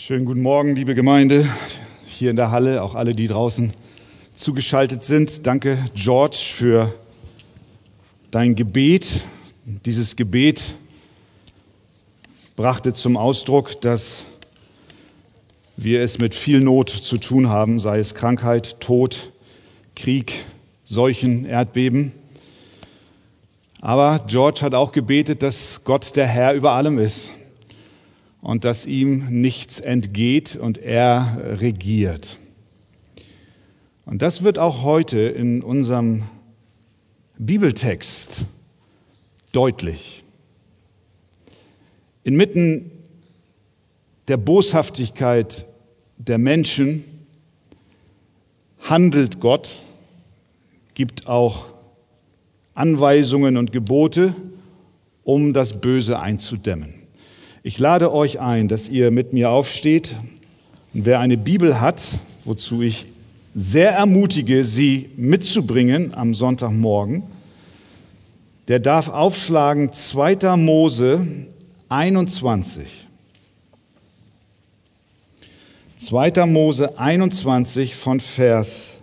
Schönen guten Morgen, liebe Gemeinde, hier in der Halle, auch alle, die draußen zugeschaltet sind. Danke, George, für dein Gebet. Dieses Gebet brachte zum Ausdruck, dass wir es mit viel Not zu tun haben, sei es Krankheit, Tod, Krieg, Seuchen, Erdbeben. Aber George hat auch gebetet, dass Gott der Herr über allem ist und dass ihm nichts entgeht und er regiert. Und das wird auch heute in unserem Bibeltext deutlich. Inmitten der Boshaftigkeit der Menschen handelt Gott, gibt auch Anweisungen und Gebote, um das Böse einzudämmen. Ich lade euch ein, dass ihr mit mir aufsteht. Und wer eine Bibel hat, wozu ich sehr ermutige, sie mitzubringen am Sonntagmorgen, der darf aufschlagen 2. Mose 21. 2. Mose 21 von Vers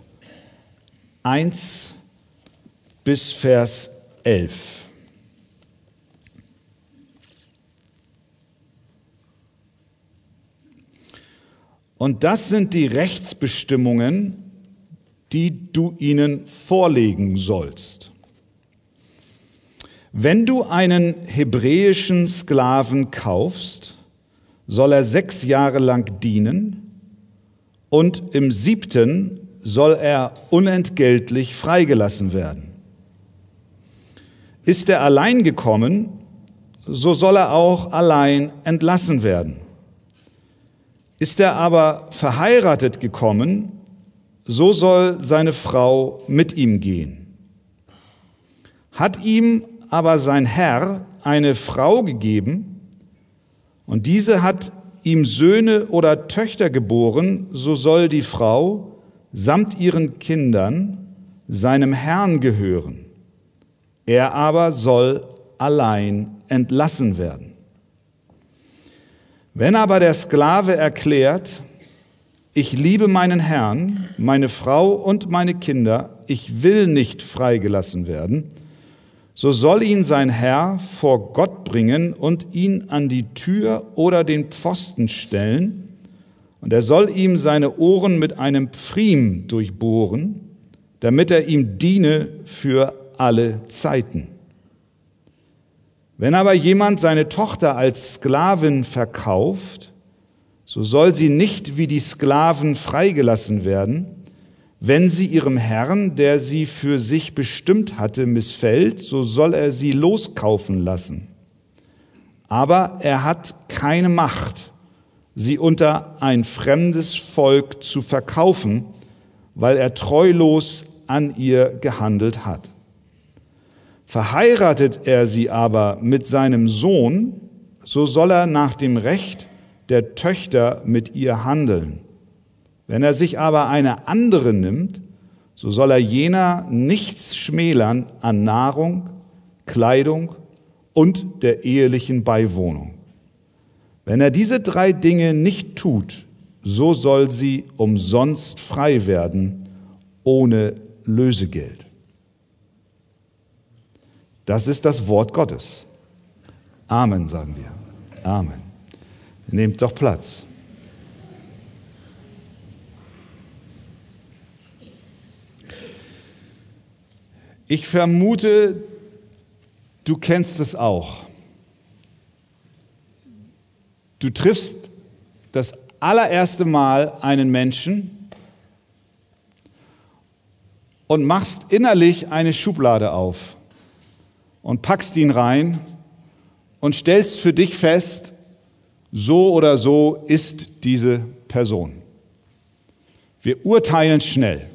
1 bis Vers 11. Und das sind die Rechtsbestimmungen, die du ihnen vorlegen sollst. Wenn du einen hebräischen Sklaven kaufst, soll er sechs Jahre lang dienen und im siebten soll er unentgeltlich freigelassen werden. Ist er allein gekommen, so soll er auch allein entlassen werden. Ist er aber verheiratet gekommen, so soll seine Frau mit ihm gehen. Hat ihm aber sein Herr eine Frau gegeben und diese hat ihm Söhne oder Töchter geboren, so soll die Frau samt ihren Kindern seinem Herrn gehören. Er aber soll allein entlassen werden. Wenn aber der Sklave erklärt, ich liebe meinen Herrn, meine Frau und meine Kinder, ich will nicht freigelassen werden, so soll ihn sein Herr vor Gott bringen und ihn an die Tür oder den Pfosten stellen, und er soll ihm seine Ohren mit einem Pfriem durchbohren, damit er ihm diene für alle Zeiten. Wenn aber jemand seine Tochter als Sklavin verkauft, so soll sie nicht wie die Sklaven freigelassen werden, wenn sie ihrem Herrn, der sie für sich bestimmt hatte, missfällt, so soll er sie loskaufen lassen. Aber er hat keine Macht, sie unter ein fremdes Volk zu verkaufen, weil er treulos an ihr gehandelt hat. Verheiratet er sie aber mit seinem Sohn, so soll er nach dem Recht der Töchter mit ihr handeln. Wenn er sich aber eine andere nimmt, so soll er jener nichts schmälern an Nahrung, Kleidung und der ehelichen Beiwohnung. Wenn er diese drei Dinge nicht tut, so soll sie umsonst frei werden, ohne Lösegeld. Das ist das Wort Gottes. Amen, sagen wir. Amen. Nehmt doch Platz. Ich vermute, du kennst es auch. Du triffst das allererste Mal einen Menschen und machst innerlich eine Schublade auf und packst ihn rein und stellst für dich fest, so oder so ist diese Person. Wir urteilen schnell.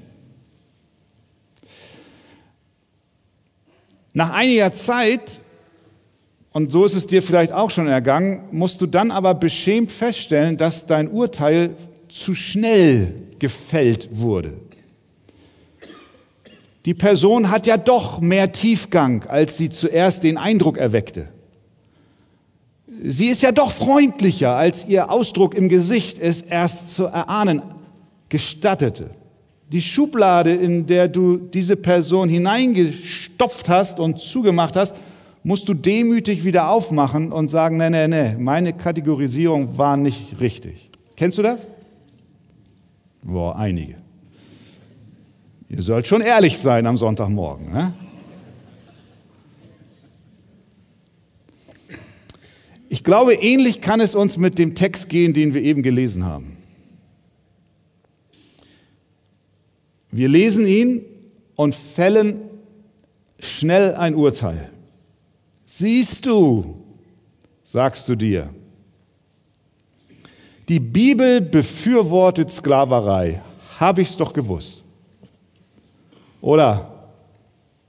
Nach einiger Zeit, und so ist es dir vielleicht auch schon ergangen, musst du dann aber beschämt feststellen, dass dein Urteil zu schnell gefällt wurde. Die Person hat ja doch mehr Tiefgang, als sie zuerst den Eindruck erweckte. sie ist ja doch freundlicher, als ihr Ausdruck im Gesicht es erst zu erahnen gestattete. Die Schublade, in der du diese Person hineingestopft hast und zugemacht hast, musst du demütig wieder aufmachen und sagen, nee, nee, nee, meine Kategorisierung war nicht richtig. Kennst du das? Boah, einige. Ihr sollt schon ehrlich sein am Sonntagmorgen. Ne? Ich glaube, ähnlich kann es uns mit dem Text gehen, den wir eben gelesen haben. Wir lesen ihn und fällen schnell ein Urteil. Siehst du, sagst du dir, die Bibel befürwortet Sklaverei, habe ich es doch gewusst. Oder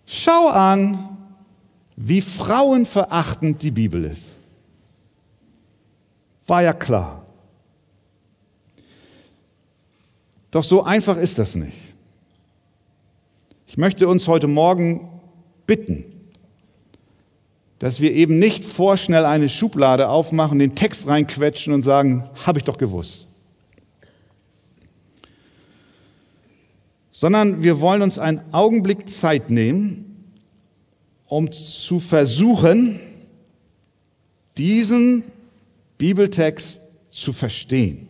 schau an, wie frauenverachtend die Bibel ist. War ja klar. Doch so einfach ist das nicht. Ich möchte uns heute Morgen bitten, dass wir eben nicht vorschnell eine Schublade aufmachen, den Text reinquetschen und sagen, habe ich doch gewusst. Sondern wir wollen uns einen Augenblick Zeit nehmen, um zu versuchen, diesen Bibeltext zu verstehen.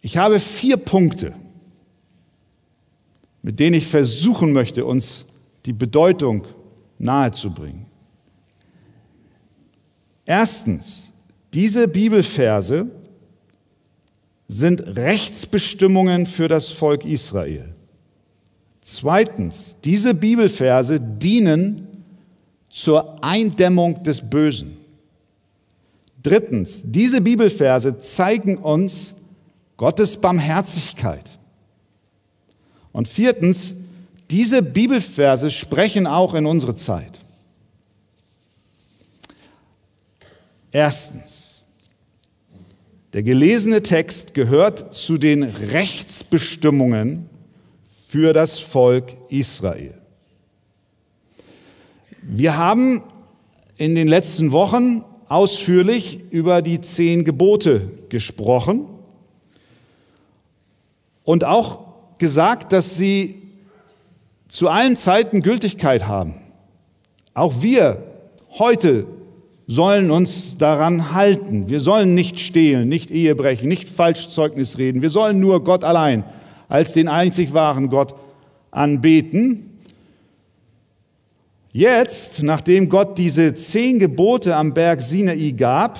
Ich habe vier Punkte, mit denen ich versuchen möchte, uns die Bedeutung nahezubringen. Erstens, diese Bibelverse sind Rechtsbestimmungen für das Volk Israel. Zweitens, diese Bibelverse dienen zur Eindämmung des Bösen. Drittens, diese Bibelverse zeigen uns Gottes Barmherzigkeit. Und viertens, diese Bibelverse sprechen auch in unsere Zeit. Erstens, der gelesene Text gehört zu den Rechtsbestimmungen für das Volk Israel. Wir haben in den letzten Wochen ausführlich über die zehn Gebote gesprochen und auch gesagt, dass sie zu allen Zeiten Gültigkeit haben. Auch wir heute sollen uns daran halten. Wir sollen nicht stehlen, nicht Ehe brechen, nicht Falschzeugnis reden. Wir sollen nur Gott allein als den einzig wahren Gott anbeten Jetzt, nachdem Gott diese zehn Gebote am Berg Sinai gab,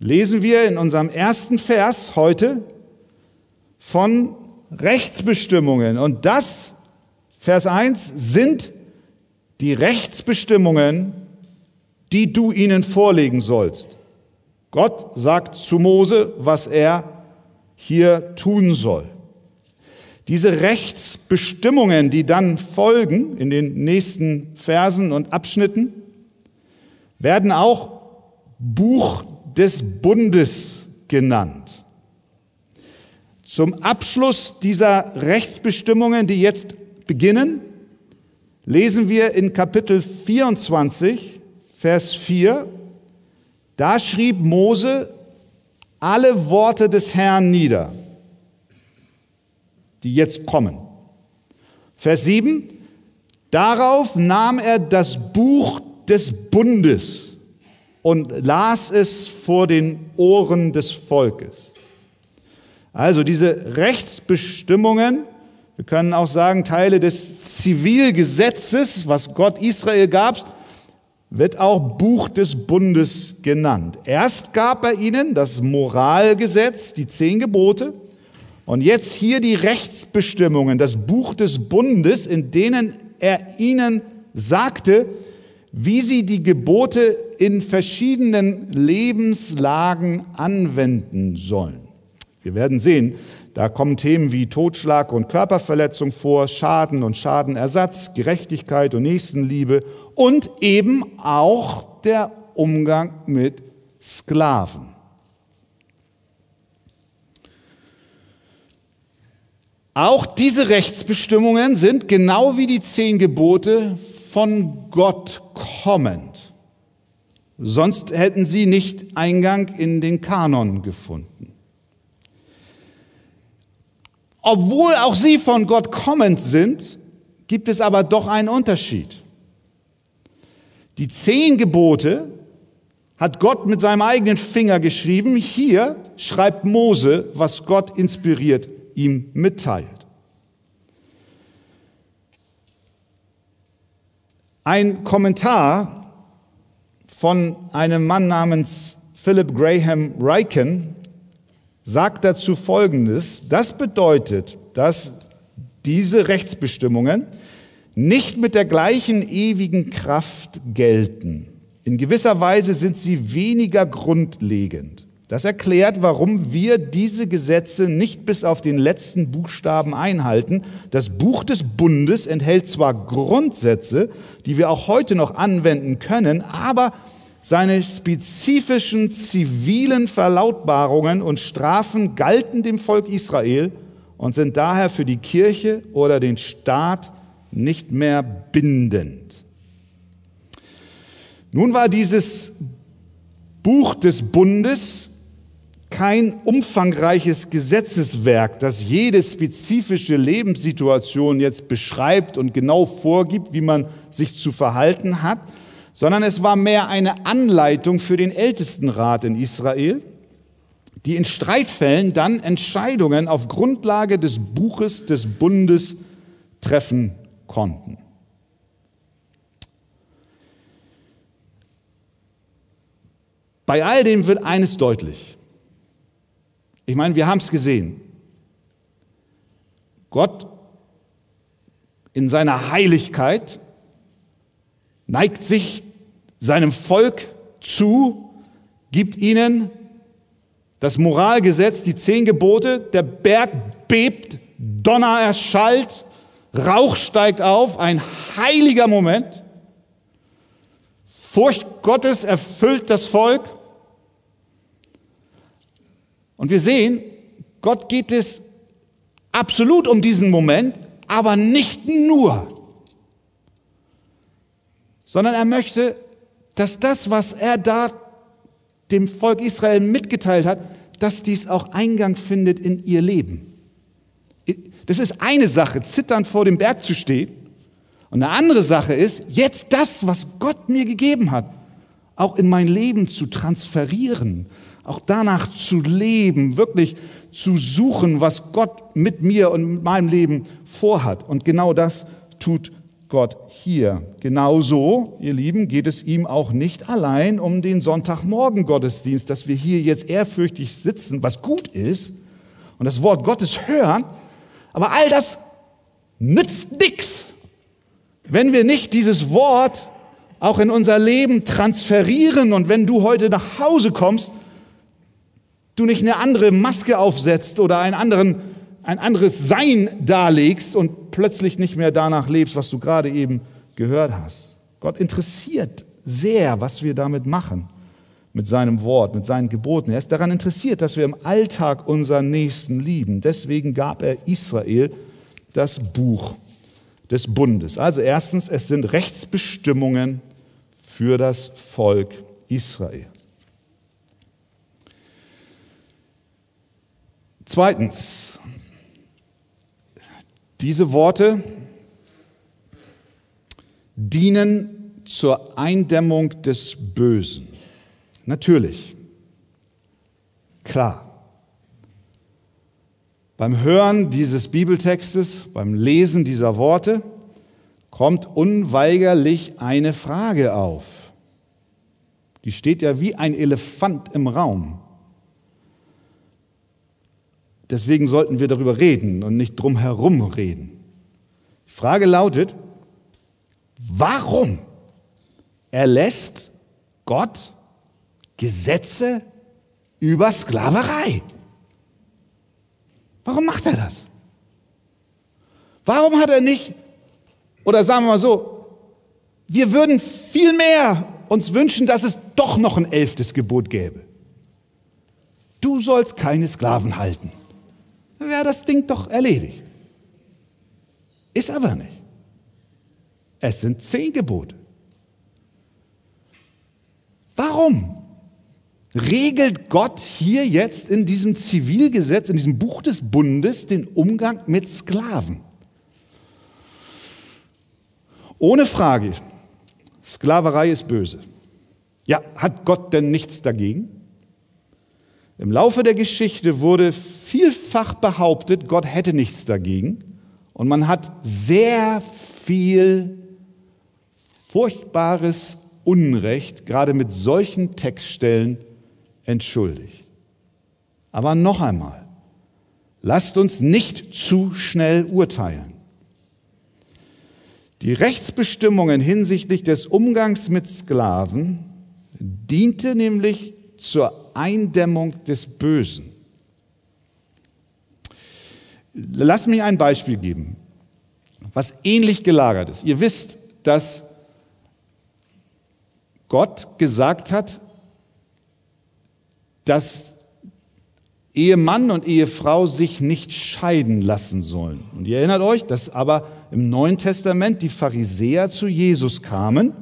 lesen wir in unserem ersten Vers heute von Rechtsbestimmungen. Und das, Vers 1, sind die Rechtsbestimmungen, die du ihnen vorlegen sollst. Gott sagt zu Mose, was er hier tun soll. Diese Rechtsbestimmungen, die dann folgen in den nächsten Versen und Abschnitten, werden auch Buch des Bundes genannt. Zum Abschluss dieser Rechtsbestimmungen, die jetzt beginnen, lesen wir in Kapitel 24, Vers 4, da schrieb Mose alle Worte des Herrn nieder die jetzt kommen. Vers 7, darauf nahm er das Buch des Bundes und las es vor den Ohren des Volkes. Also diese Rechtsbestimmungen, wir können auch sagen Teile des Zivilgesetzes, was Gott Israel gab, wird auch Buch des Bundes genannt. Erst gab er ihnen das Moralgesetz, die zehn Gebote, und jetzt hier die Rechtsbestimmungen, das Buch des Bundes, in denen er ihnen sagte, wie sie die Gebote in verschiedenen Lebenslagen anwenden sollen. Wir werden sehen, da kommen Themen wie Totschlag und Körperverletzung vor, Schaden und Schadenersatz, Gerechtigkeit und Nächstenliebe und eben auch der Umgang mit Sklaven. Auch diese Rechtsbestimmungen sind genau wie die zehn Gebote von Gott kommend. sonst hätten sie nicht Eingang in den Kanon gefunden. Obwohl auch sie von Gott kommend sind, gibt es aber doch einen Unterschied. Die zehn Gebote hat Gott mit seinem eigenen Finger geschrieben. Hier schreibt Mose, was Gott inspiriert ihm mitteilt. Ein Kommentar von einem Mann namens Philip Graham Ryken sagt dazu Folgendes. Das bedeutet, dass diese Rechtsbestimmungen nicht mit der gleichen ewigen Kraft gelten. In gewisser Weise sind sie weniger grundlegend. Das erklärt, warum wir diese Gesetze nicht bis auf den letzten Buchstaben einhalten. Das Buch des Bundes enthält zwar Grundsätze, die wir auch heute noch anwenden können, aber seine spezifischen zivilen Verlautbarungen und Strafen galten dem Volk Israel und sind daher für die Kirche oder den Staat nicht mehr bindend. Nun war dieses Buch des Bundes kein umfangreiches Gesetzeswerk, das jede spezifische Lebenssituation jetzt beschreibt und genau vorgibt, wie man sich zu verhalten hat, sondern es war mehr eine Anleitung für den Ältestenrat in Israel, die in Streitfällen dann Entscheidungen auf Grundlage des Buches des Bundes treffen konnten. Bei all dem wird eines deutlich. Ich meine, wir haben es gesehen. Gott in seiner Heiligkeit neigt sich seinem Volk zu, gibt ihnen das Moralgesetz, die zehn Gebote, der Berg bebt, Donner erschallt, Rauch steigt auf, ein heiliger Moment. Furcht Gottes erfüllt das Volk. Und wir sehen, Gott geht es absolut um diesen Moment, aber nicht nur, sondern er möchte, dass das, was er da dem Volk Israel mitgeteilt hat, dass dies auch Eingang findet in ihr Leben. Das ist eine Sache, zitternd vor dem Berg zu stehen. Und eine andere Sache ist, jetzt das, was Gott mir gegeben hat, auch in mein Leben zu transferieren, auch danach zu leben, wirklich zu suchen, was Gott mit mir und mit meinem Leben vorhat. Und genau das tut Gott hier. Genauso, ihr Lieben, geht es ihm auch nicht allein um den Sonntagmorgen Gottesdienst, dass wir hier jetzt ehrfürchtig sitzen, was gut ist, und das Wort Gottes hören, aber all das nützt nichts, wenn wir nicht dieses Wort auch in unser Leben transferieren und wenn du heute nach Hause kommst, du nicht eine andere Maske aufsetzt oder einen anderen, ein anderes Sein darlegst und plötzlich nicht mehr danach lebst, was du gerade eben gehört hast. Gott interessiert sehr, was wir damit machen, mit seinem Wort, mit seinen Geboten. Er ist daran interessiert, dass wir im Alltag unseren Nächsten lieben. Deswegen gab er Israel das Buch des Bundes. Also erstens, es sind Rechtsbestimmungen für das Volk Israel. Zweitens, diese Worte dienen zur Eindämmung des Bösen. Natürlich, klar. Beim Hören dieses Bibeltextes, beim Lesen dieser Worte, kommt unweigerlich eine Frage auf. Die steht ja wie ein Elefant im Raum. Deswegen sollten wir darüber reden und nicht drumherum reden. Die Frage lautet, warum erlässt Gott Gesetze über Sklaverei? Warum macht er das? Warum hat er nicht, oder sagen wir mal so, wir würden viel mehr uns wünschen, dass es doch noch ein elftes Gebot gäbe. Du sollst keine Sklaven halten dann wäre das Ding doch erledigt. Ist aber nicht. Es sind zehn Gebote. Warum regelt Gott hier jetzt in diesem Zivilgesetz, in diesem Buch des Bundes den Umgang mit Sklaven? Ohne Frage, Sklaverei ist böse. Ja, hat Gott denn nichts dagegen? Im Laufe der Geschichte wurde vielfach behauptet, Gott hätte nichts dagegen. Und man hat sehr viel furchtbares Unrecht, gerade mit solchen Textstellen, entschuldigt. Aber noch einmal, lasst uns nicht zu schnell urteilen. Die Rechtsbestimmungen hinsichtlich des Umgangs mit Sklaven diente nämlich zur Eindämmung des Bösen. Lass mich ein Beispiel geben, was ähnlich gelagert ist. Ihr wisst, dass Gott gesagt hat, dass Ehemann und Ehefrau sich nicht scheiden lassen sollen. Und ihr erinnert euch, dass aber im Neuen Testament die Pharisäer zu Jesus kamen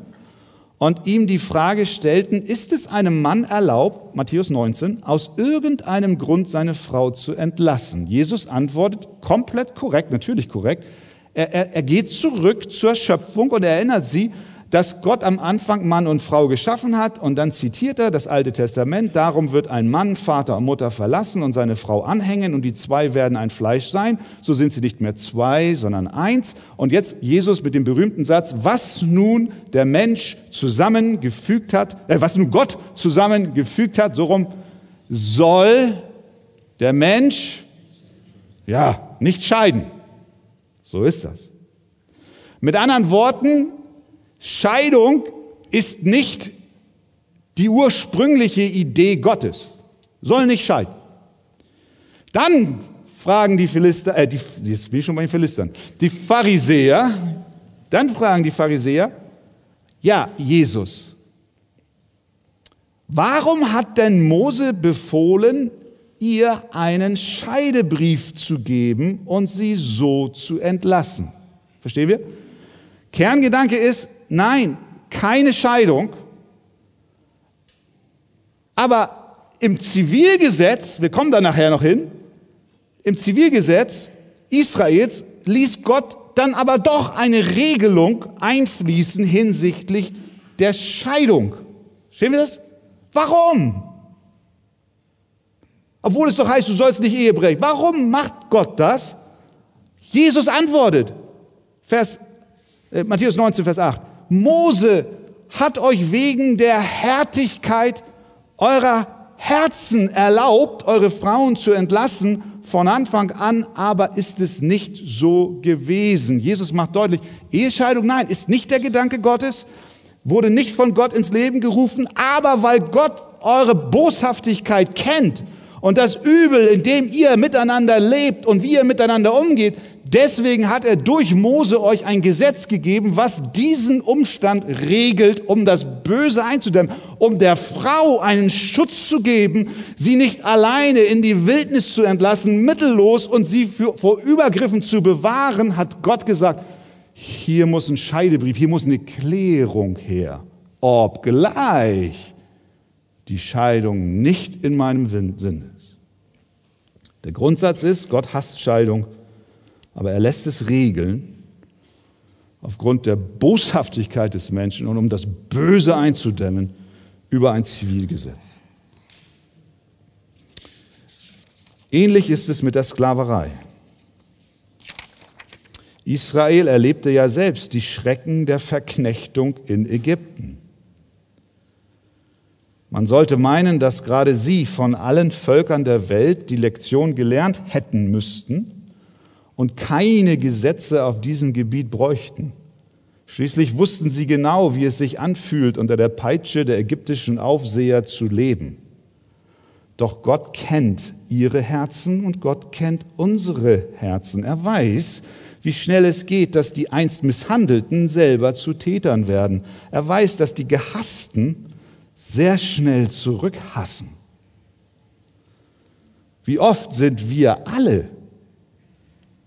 und ihm die Frage stellten, ist es einem Mann erlaubt, Matthäus 19, aus irgendeinem Grund seine Frau zu entlassen? Jesus antwortet komplett korrekt, natürlich korrekt. Er, er, er geht zurück zur Schöpfung und erinnert sie, dass Gott am Anfang Mann und Frau geschaffen hat und dann zitiert er das Alte Testament, darum wird ein Mann Vater und Mutter verlassen und seine Frau anhängen und die zwei werden ein Fleisch sein, so sind sie nicht mehr zwei, sondern eins. Und jetzt Jesus mit dem berühmten Satz, was nun der Mensch zusammengefügt hat, äh, was nun Gott zusammengefügt hat, so rum soll der Mensch ja nicht scheiden. So ist das. Mit anderen Worten, Scheidung ist nicht die ursprüngliche Idee Gottes. Soll nicht scheiden. Dann fragen die Philister, äh, die, jetzt bin ich schon bei den Philistern, die Pharisäer, dann fragen die Pharisäer, ja, Jesus, warum hat denn Mose befohlen, ihr einen Scheidebrief zu geben und sie so zu entlassen? Verstehen wir? Kerngedanke ist, nein, keine Scheidung. Aber im Zivilgesetz, wir kommen da nachher noch hin, im Zivilgesetz Israels ließ Gott dann aber doch eine Regelung einfließen hinsichtlich der Scheidung. Stehen wir das? Warum? Obwohl es doch heißt, du sollst nicht Ehe brechen. Warum macht Gott das? Jesus antwortet, Vers äh, Matthäus 19, Vers 8. Mose hat euch wegen der Härtigkeit eurer Herzen erlaubt, eure Frauen zu entlassen. Von Anfang an aber ist es nicht so gewesen. Jesus macht deutlich, Ehescheidung, nein, ist nicht der Gedanke Gottes, wurde nicht von Gott ins Leben gerufen, aber weil Gott eure Boshaftigkeit kennt und das Übel, in dem ihr miteinander lebt und wie ihr miteinander umgeht, Deswegen hat er durch Mose euch ein Gesetz gegeben, was diesen Umstand regelt, um das Böse einzudämmen, um der Frau einen Schutz zu geben, sie nicht alleine in die Wildnis zu entlassen, mittellos und sie für, vor Übergriffen zu bewahren, hat Gott gesagt, hier muss ein Scheidebrief, hier muss eine Klärung her, obgleich die Scheidung nicht in meinem Sinn ist. Der Grundsatz ist, Gott hasst Scheidung aber er lässt es regeln aufgrund der Boshaftigkeit des Menschen und um das Böse einzudämmen über ein Zivilgesetz. Ähnlich ist es mit der Sklaverei. Israel erlebte ja selbst die Schrecken der Verknechtung in Ägypten. Man sollte meinen, dass gerade sie von allen Völkern der Welt die Lektion gelernt hätten müssten, und keine Gesetze auf diesem Gebiet bräuchten. Schließlich wussten sie genau, wie es sich anfühlt, unter der Peitsche der ägyptischen Aufseher zu leben. Doch Gott kennt ihre Herzen und Gott kennt unsere Herzen. Er weiß, wie schnell es geht, dass die einst Misshandelten selber zu Tätern werden. Er weiß, dass die Gehassten sehr schnell zurückhassen. Wie oft sind wir alle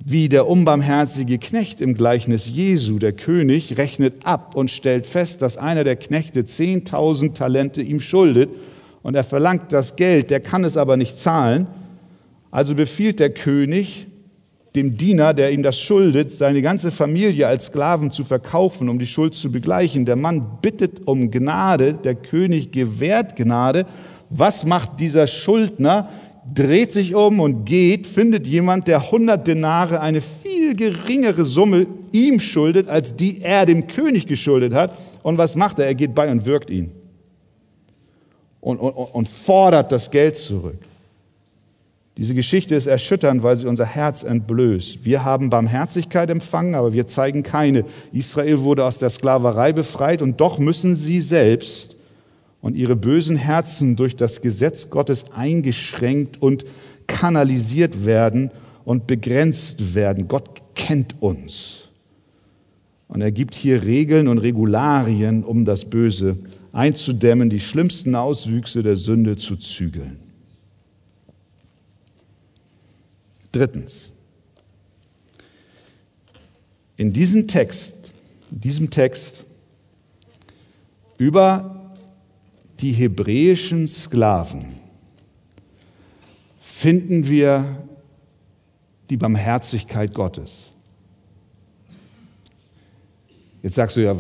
wie der unbarmherzige Knecht im Gleichnis Jesu, der König, rechnet ab und stellt fest, dass einer der Knechte 10.000 Talente ihm schuldet und er verlangt das Geld, der kann es aber nicht zahlen. Also befiehlt der König dem Diener, der ihm das schuldet, seine ganze Familie als Sklaven zu verkaufen, um die Schuld zu begleichen. Der Mann bittet um Gnade, der König gewährt Gnade. Was macht dieser Schuldner? Dreht sich um und geht, findet jemand, der 100 Denare, eine viel geringere Summe ihm schuldet, als die er dem König geschuldet hat. Und was macht er? Er geht bei und wirkt ihn und, und, und fordert das Geld zurück. Diese Geschichte ist erschütternd, weil sie unser Herz entblößt. Wir haben Barmherzigkeit empfangen, aber wir zeigen keine. Israel wurde aus der Sklaverei befreit und doch müssen sie selbst und ihre bösen Herzen durch das Gesetz Gottes eingeschränkt und kanalisiert werden und begrenzt werden. Gott kennt uns. Und er gibt hier Regeln und Regularien, um das Böse einzudämmen, die schlimmsten Auswüchse der Sünde zu zügeln. Drittens. In diesem Text, in diesem Text über die hebräischen Sklaven finden wir die Barmherzigkeit Gottes. Jetzt sagst du ja,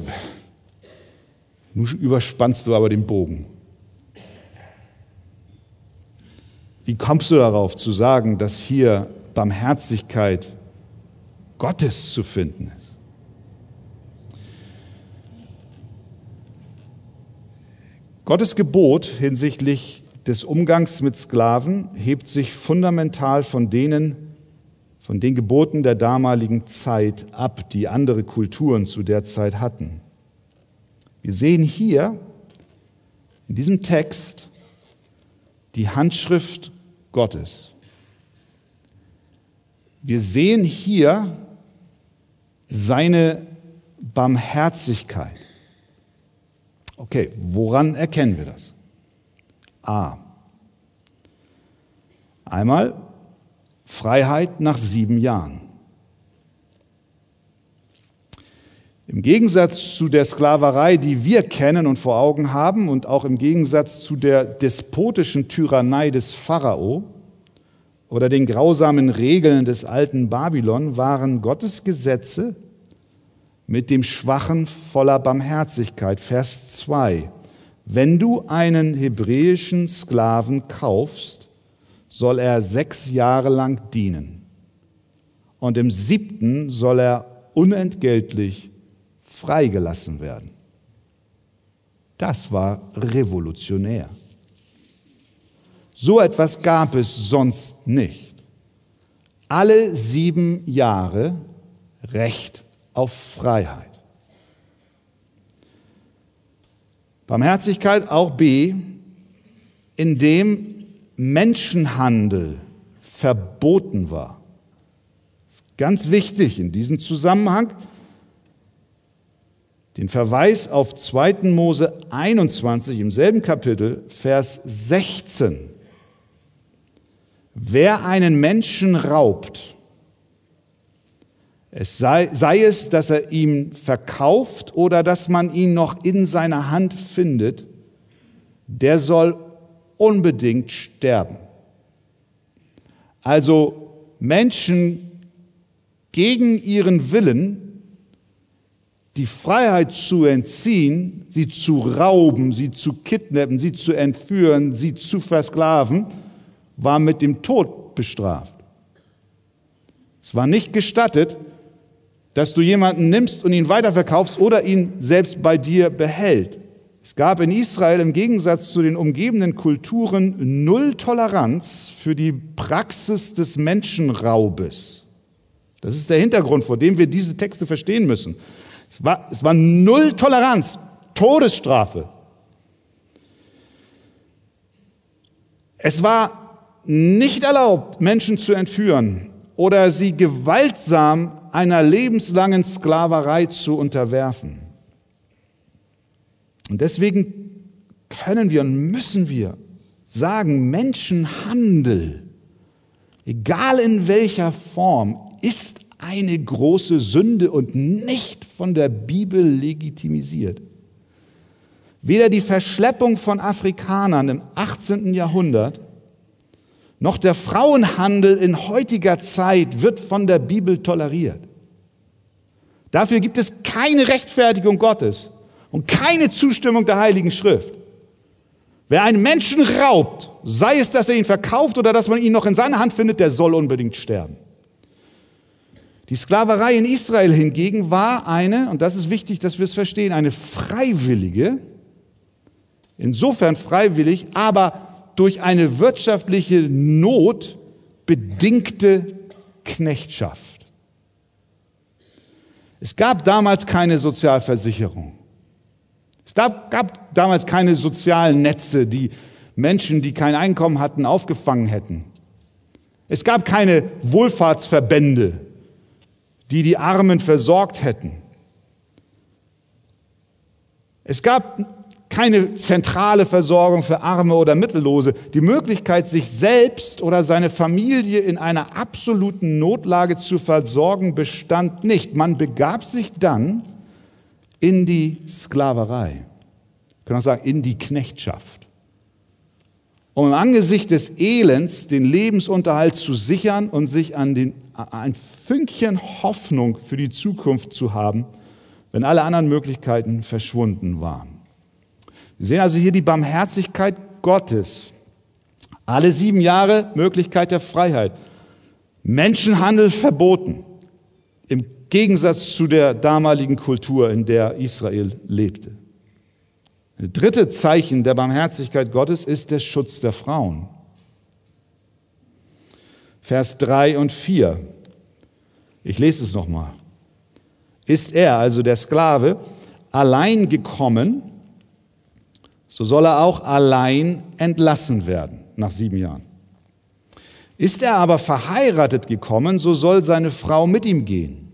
nun überspannst du aber den Bogen. Wie kommst du darauf zu sagen, dass hier Barmherzigkeit Gottes zu finden ist? Gottes Gebot hinsichtlich des Umgangs mit Sklaven hebt sich fundamental von denen, von den Geboten der damaligen Zeit ab, die andere Kulturen zu der Zeit hatten. Wir sehen hier in diesem Text die Handschrift Gottes. Wir sehen hier seine Barmherzigkeit. Okay, woran erkennen wir das? A. Einmal Freiheit nach sieben Jahren. Im Gegensatz zu der Sklaverei, die wir kennen und vor Augen haben, und auch im Gegensatz zu der despotischen Tyrannei des Pharao oder den grausamen Regeln des alten Babylon, waren Gottes Gesetze mit dem Schwachen voller Barmherzigkeit. Vers 2. Wenn du einen hebräischen Sklaven kaufst, soll er sechs Jahre lang dienen. Und im siebten soll er unentgeltlich freigelassen werden. Das war revolutionär. So etwas gab es sonst nicht. Alle sieben Jahre Recht auf Freiheit. Barmherzigkeit auch B, indem Menschenhandel verboten war. Ganz wichtig in diesem Zusammenhang den Verweis auf 2. Mose 21 im selben Kapitel, Vers 16. Wer einen Menschen raubt, es sei, sei es, dass er ihm verkauft oder dass man ihn noch in seiner Hand findet, der soll unbedingt sterben. Also Menschen gegen ihren Willen die Freiheit zu entziehen, sie zu rauben, sie zu kidnappen, sie zu entführen, sie zu versklaven, war mit dem Tod bestraft. Es war nicht gestattet, dass du jemanden nimmst und ihn weiterverkaufst oder ihn selbst bei dir behält. Es gab in Israel im Gegensatz zu den umgebenden Kulturen null Toleranz für die Praxis des Menschenraubes. Das ist der Hintergrund, vor dem wir diese Texte verstehen müssen. Es war, es war null Toleranz, Todesstrafe. Es war nicht erlaubt, Menschen zu entführen oder sie gewaltsam einer lebenslangen Sklaverei zu unterwerfen. Und deswegen können wir und müssen wir sagen, Menschenhandel, egal in welcher Form, ist eine große Sünde und nicht von der Bibel legitimisiert. Weder die Verschleppung von Afrikanern im 18. Jahrhundert noch der Frauenhandel in heutiger Zeit wird von der Bibel toleriert. Dafür gibt es keine Rechtfertigung Gottes und keine Zustimmung der Heiligen Schrift. Wer einen Menschen raubt, sei es, dass er ihn verkauft oder dass man ihn noch in seiner Hand findet, der soll unbedingt sterben. Die Sklaverei in Israel hingegen war eine, und das ist wichtig, dass wir es verstehen, eine freiwillige, insofern freiwillig, aber durch eine wirtschaftliche Not bedingte Knechtschaft. Es gab damals keine Sozialversicherung. Es gab, damals keine sozialen Netze, die Menschen, die kein Einkommen hatten, aufgefangen hätten. Es gab keine Wohlfahrtsverbände, die die Armen versorgt hätten. Es gab keine zentrale Versorgung für Arme oder Mittellose. Die Möglichkeit, sich selbst oder seine Familie in einer absoluten Notlage zu versorgen, bestand nicht. Man begab sich dann in die Sklaverei. Ich kann auch sagen, in die Knechtschaft. Um im Angesicht des Elends den Lebensunterhalt zu sichern und sich an den, ein Fünkchen Hoffnung für die Zukunft zu haben, wenn alle anderen Möglichkeiten verschwunden waren. Wir sehen also hier die Barmherzigkeit Gottes. Alle sieben Jahre Möglichkeit der Freiheit. Menschenhandel verboten. Im Gegensatz zu der damaligen Kultur, in der Israel lebte. Das dritte Zeichen der Barmherzigkeit Gottes ist der Schutz der Frauen. Vers 3 und 4. Ich lese es nochmal. Ist er, also der Sklave, allein gekommen, so soll er auch allein entlassen werden nach sieben Jahren. Ist er aber verheiratet gekommen, so soll seine Frau mit ihm gehen.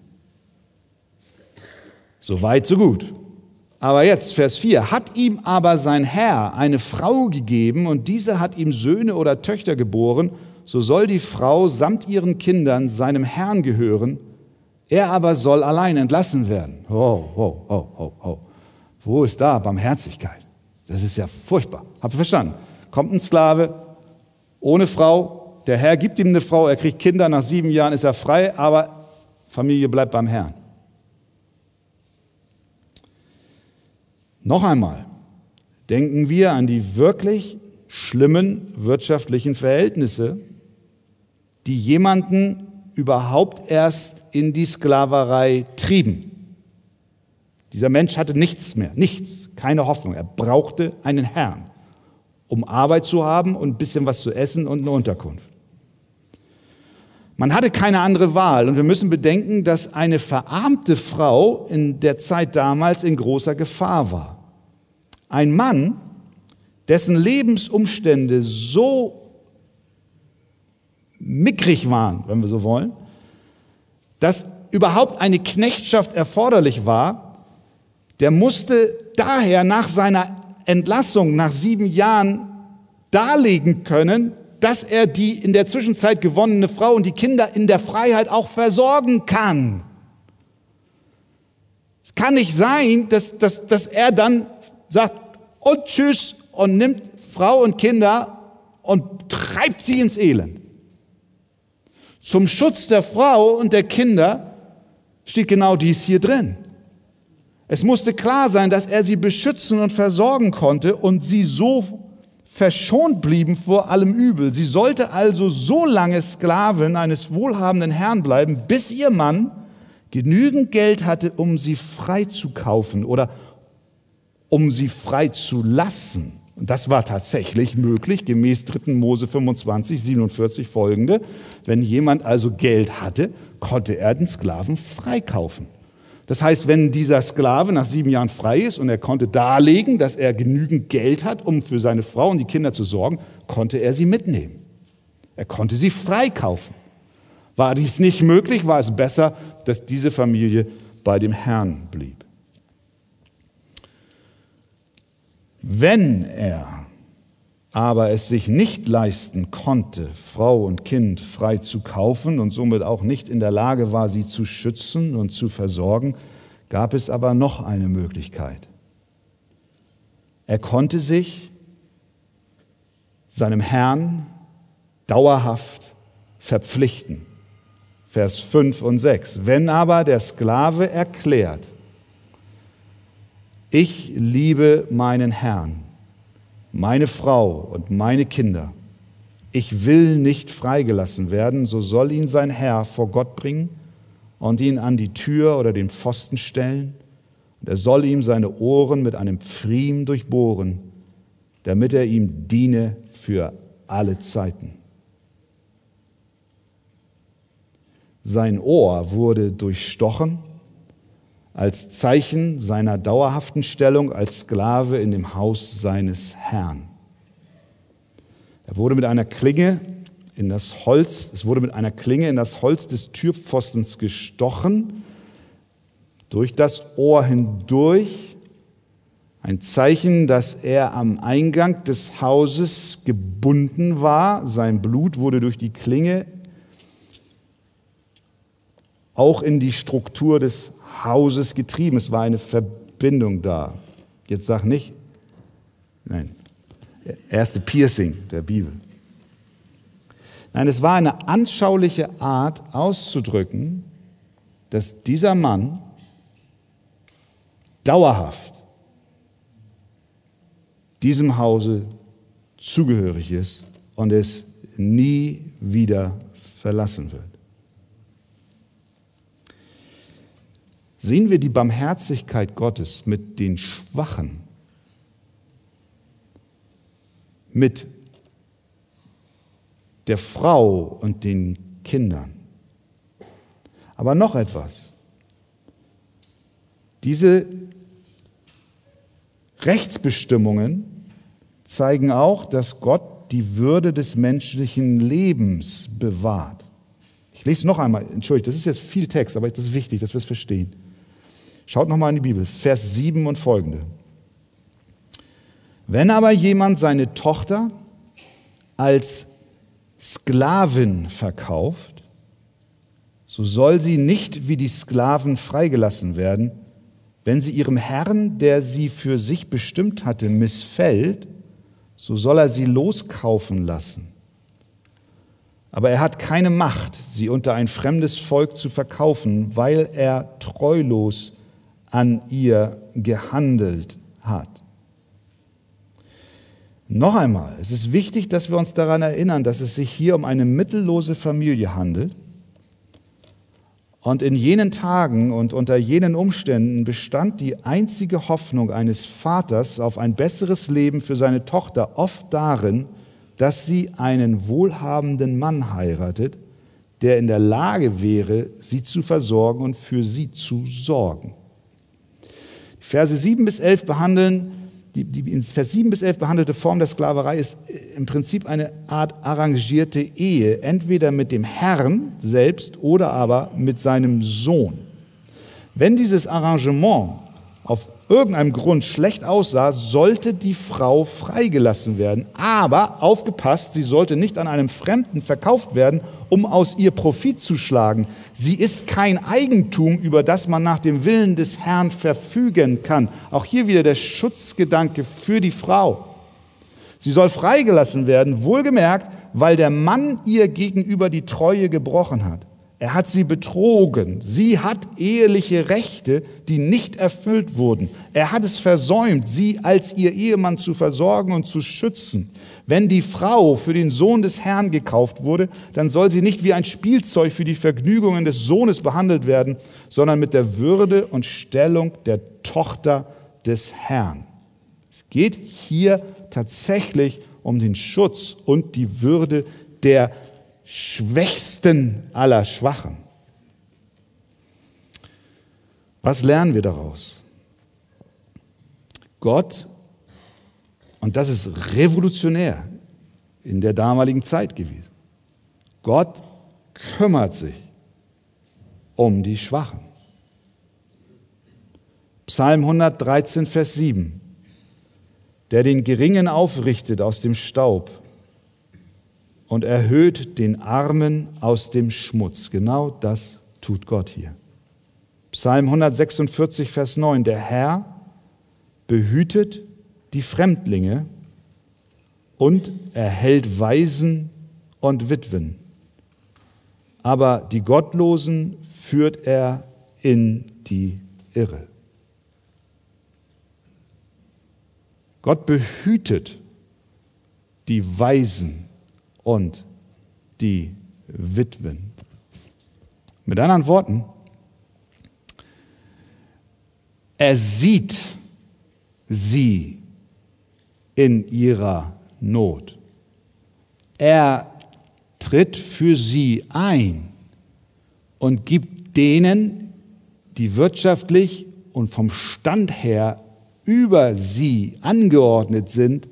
So weit, so gut. Aber jetzt, Vers 4, hat ihm aber sein Herr eine Frau gegeben und diese hat ihm Söhne oder Töchter geboren, so soll die Frau samt ihren Kindern seinem Herrn gehören, er aber soll allein entlassen werden. Oh, oh, oh, oh, oh. Wo ist da Barmherzigkeit? Das ist ja furchtbar. Habt ihr verstanden? Kommt ein Sklave ohne Frau, der Herr gibt ihm eine Frau, er kriegt Kinder, nach sieben Jahren ist er frei, aber Familie bleibt beim Herrn. Noch einmal, denken wir an die wirklich schlimmen wirtschaftlichen Verhältnisse, die jemanden überhaupt erst in die Sklaverei trieben. Dieser Mensch hatte nichts mehr, nichts, keine Hoffnung. Er brauchte einen Herrn, um Arbeit zu haben und ein bisschen was zu essen und eine Unterkunft. Man hatte keine andere Wahl und wir müssen bedenken, dass eine verarmte Frau in der Zeit damals in großer Gefahr war. Ein Mann, dessen Lebensumstände so mickrig waren, wenn wir so wollen, dass überhaupt eine Knechtschaft erforderlich war, der musste daher nach seiner Entlassung nach sieben Jahren darlegen können, dass er die in der Zwischenzeit gewonnene Frau und die Kinder in der Freiheit auch versorgen kann. Es kann nicht sein, dass, dass, dass er dann sagt, und tschüss, und nimmt Frau und Kinder und treibt sie ins Elend. Zum Schutz der Frau und der Kinder steht genau dies hier drin. Es musste klar sein, dass er sie beschützen und versorgen konnte und sie so verschont blieben vor allem Übel. Sie sollte also so lange Sklavin eines wohlhabenden Herrn bleiben, bis ihr Mann genügend Geld hatte, um sie freizukaufen oder um sie freizulassen. Und das war tatsächlich möglich, gemäß 3. Mose 25, 47 folgende. Wenn jemand also Geld hatte, konnte er den Sklaven freikaufen. Das heißt, wenn dieser Sklave nach sieben Jahren frei ist und er konnte darlegen, dass er genügend Geld hat, um für seine Frau und die Kinder zu sorgen, konnte er sie mitnehmen. Er konnte sie freikaufen. War dies nicht möglich, war es besser, dass diese Familie bei dem Herrn blieb. Wenn er aber es sich nicht leisten konnte, Frau und Kind frei zu kaufen und somit auch nicht in der Lage war, sie zu schützen und zu versorgen, gab es aber noch eine Möglichkeit. Er konnte sich seinem Herrn dauerhaft verpflichten. Vers 5 und 6. Wenn aber der Sklave erklärt, ich liebe meinen Herrn, meine Frau und meine Kinder, ich will nicht freigelassen werden, so soll ihn sein Herr vor Gott bringen und ihn an die Tür oder den Pfosten stellen, und er soll ihm seine Ohren mit einem Pfriem durchbohren, damit er ihm diene für alle Zeiten. Sein Ohr wurde durchstochen als Zeichen seiner dauerhaften Stellung als Sklave in dem Haus seines Herrn. Er wurde mit einer Klinge in das Holz, es wurde mit einer Klinge in das Holz des Türpfostens gestochen, durch das Ohr hindurch, ein Zeichen, dass er am Eingang des Hauses gebunden war. Sein Blut wurde durch die Klinge auch in die Struktur des Hauses getrieben. Es war eine Verbindung da. Jetzt sag nicht, nein, erste Piercing der Bibel. Nein, es war eine anschauliche Art auszudrücken, dass dieser Mann dauerhaft diesem Hause zugehörig ist und es nie wieder verlassen wird. Sehen wir die Barmherzigkeit Gottes mit den Schwachen, mit der Frau und den Kindern. Aber noch etwas. Diese Rechtsbestimmungen zeigen auch, dass Gott die Würde des menschlichen Lebens bewahrt. Ich lese noch einmal, entschuldigt, das ist jetzt viel Text, aber das ist wichtig, dass wir es verstehen. Schaut nochmal in die Bibel, Vers 7 und folgende. Wenn aber jemand seine Tochter als Sklavin verkauft, so soll sie nicht wie die Sklaven freigelassen werden, wenn sie ihrem Herrn, der sie für sich bestimmt hatte, missfällt, so soll er sie loskaufen lassen. Aber er hat keine Macht, sie unter ein fremdes Volk zu verkaufen, weil er treulos an ihr gehandelt hat. Noch einmal, es ist wichtig, dass wir uns daran erinnern, dass es sich hier um eine mittellose Familie handelt. Und in jenen Tagen und unter jenen Umständen bestand die einzige Hoffnung eines Vaters auf ein besseres Leben für seine Tochter oft darin, dass sie einen wohlhabenden Mann heiratet, der in der Lage wäre, sie zu versorgen und für sie zu sorgen. Verse 7 bis 11 behandeln, die, die in Vers 7 bis 11 behandelte Form der Sklaverei ist im Prinzip eine Art arrangierte Ehe, entweder mit dem Herrn selbst oder aber mit seinem Sohn. Wenn dieses Arrangement auf irgendeinem Grund schlecht aussah, sollte die Frau freigelassen werden. Aber aufgepasst, sie sollte nicht an einem Fremden verkauft werden, um aus ihr Profit zu schlagen. Sie ist kein Eigentum, über das man nach dem Willen des Herrn verfügen kann. Auch hier wieder der Schutzgedanke für die Frau. Sie soll freigelassen werden, wohlgemerkt, weil der Mann ihr gegenüber die Treue gebrochen hat. Er hat sie betrogen. Sie hat eheliche Rechte, die nicht erfüllt wurden. Er hat es versäumt, sie als ihr Ehemann zu versorgen und zu schützen. Wenn die Frau für den Sohn des Herrn gekauft wurde, dann soll sie nicht wie ein Spielzeug für die Vergnügungen des Sohnes behandelt werden, sondern mit der Würde und Stellung der Tochter des Herrn. Es geht hier tatsächlich um den Schutz und die Würde der Schwächsten aller Schwachen. Was lernen wir daraus? Gott, und das ist revolutionär in der damaligen Zeit gewesen, Gott kümmert sich um die Schwachen. Psalm 113, Vers 7. der den Geringen aufrichtet aus dem Staub und erhöht den Armen aus dem Schmutz. Genau das tut Gott hier. Psalm 146, Vers 9. Der Herr behütet die Fremdlinge und erhält Waisen und Witwen. Aber die Gottlosen führt er in die Irre. Gott behütet die Waisen und die Witwen. Mit anderen Worten, er sieht sie in ihrer Not. Er tritt für sie ein und gibt denen, die wirtschaftlich und vom Stand her über sie angeordnet sind,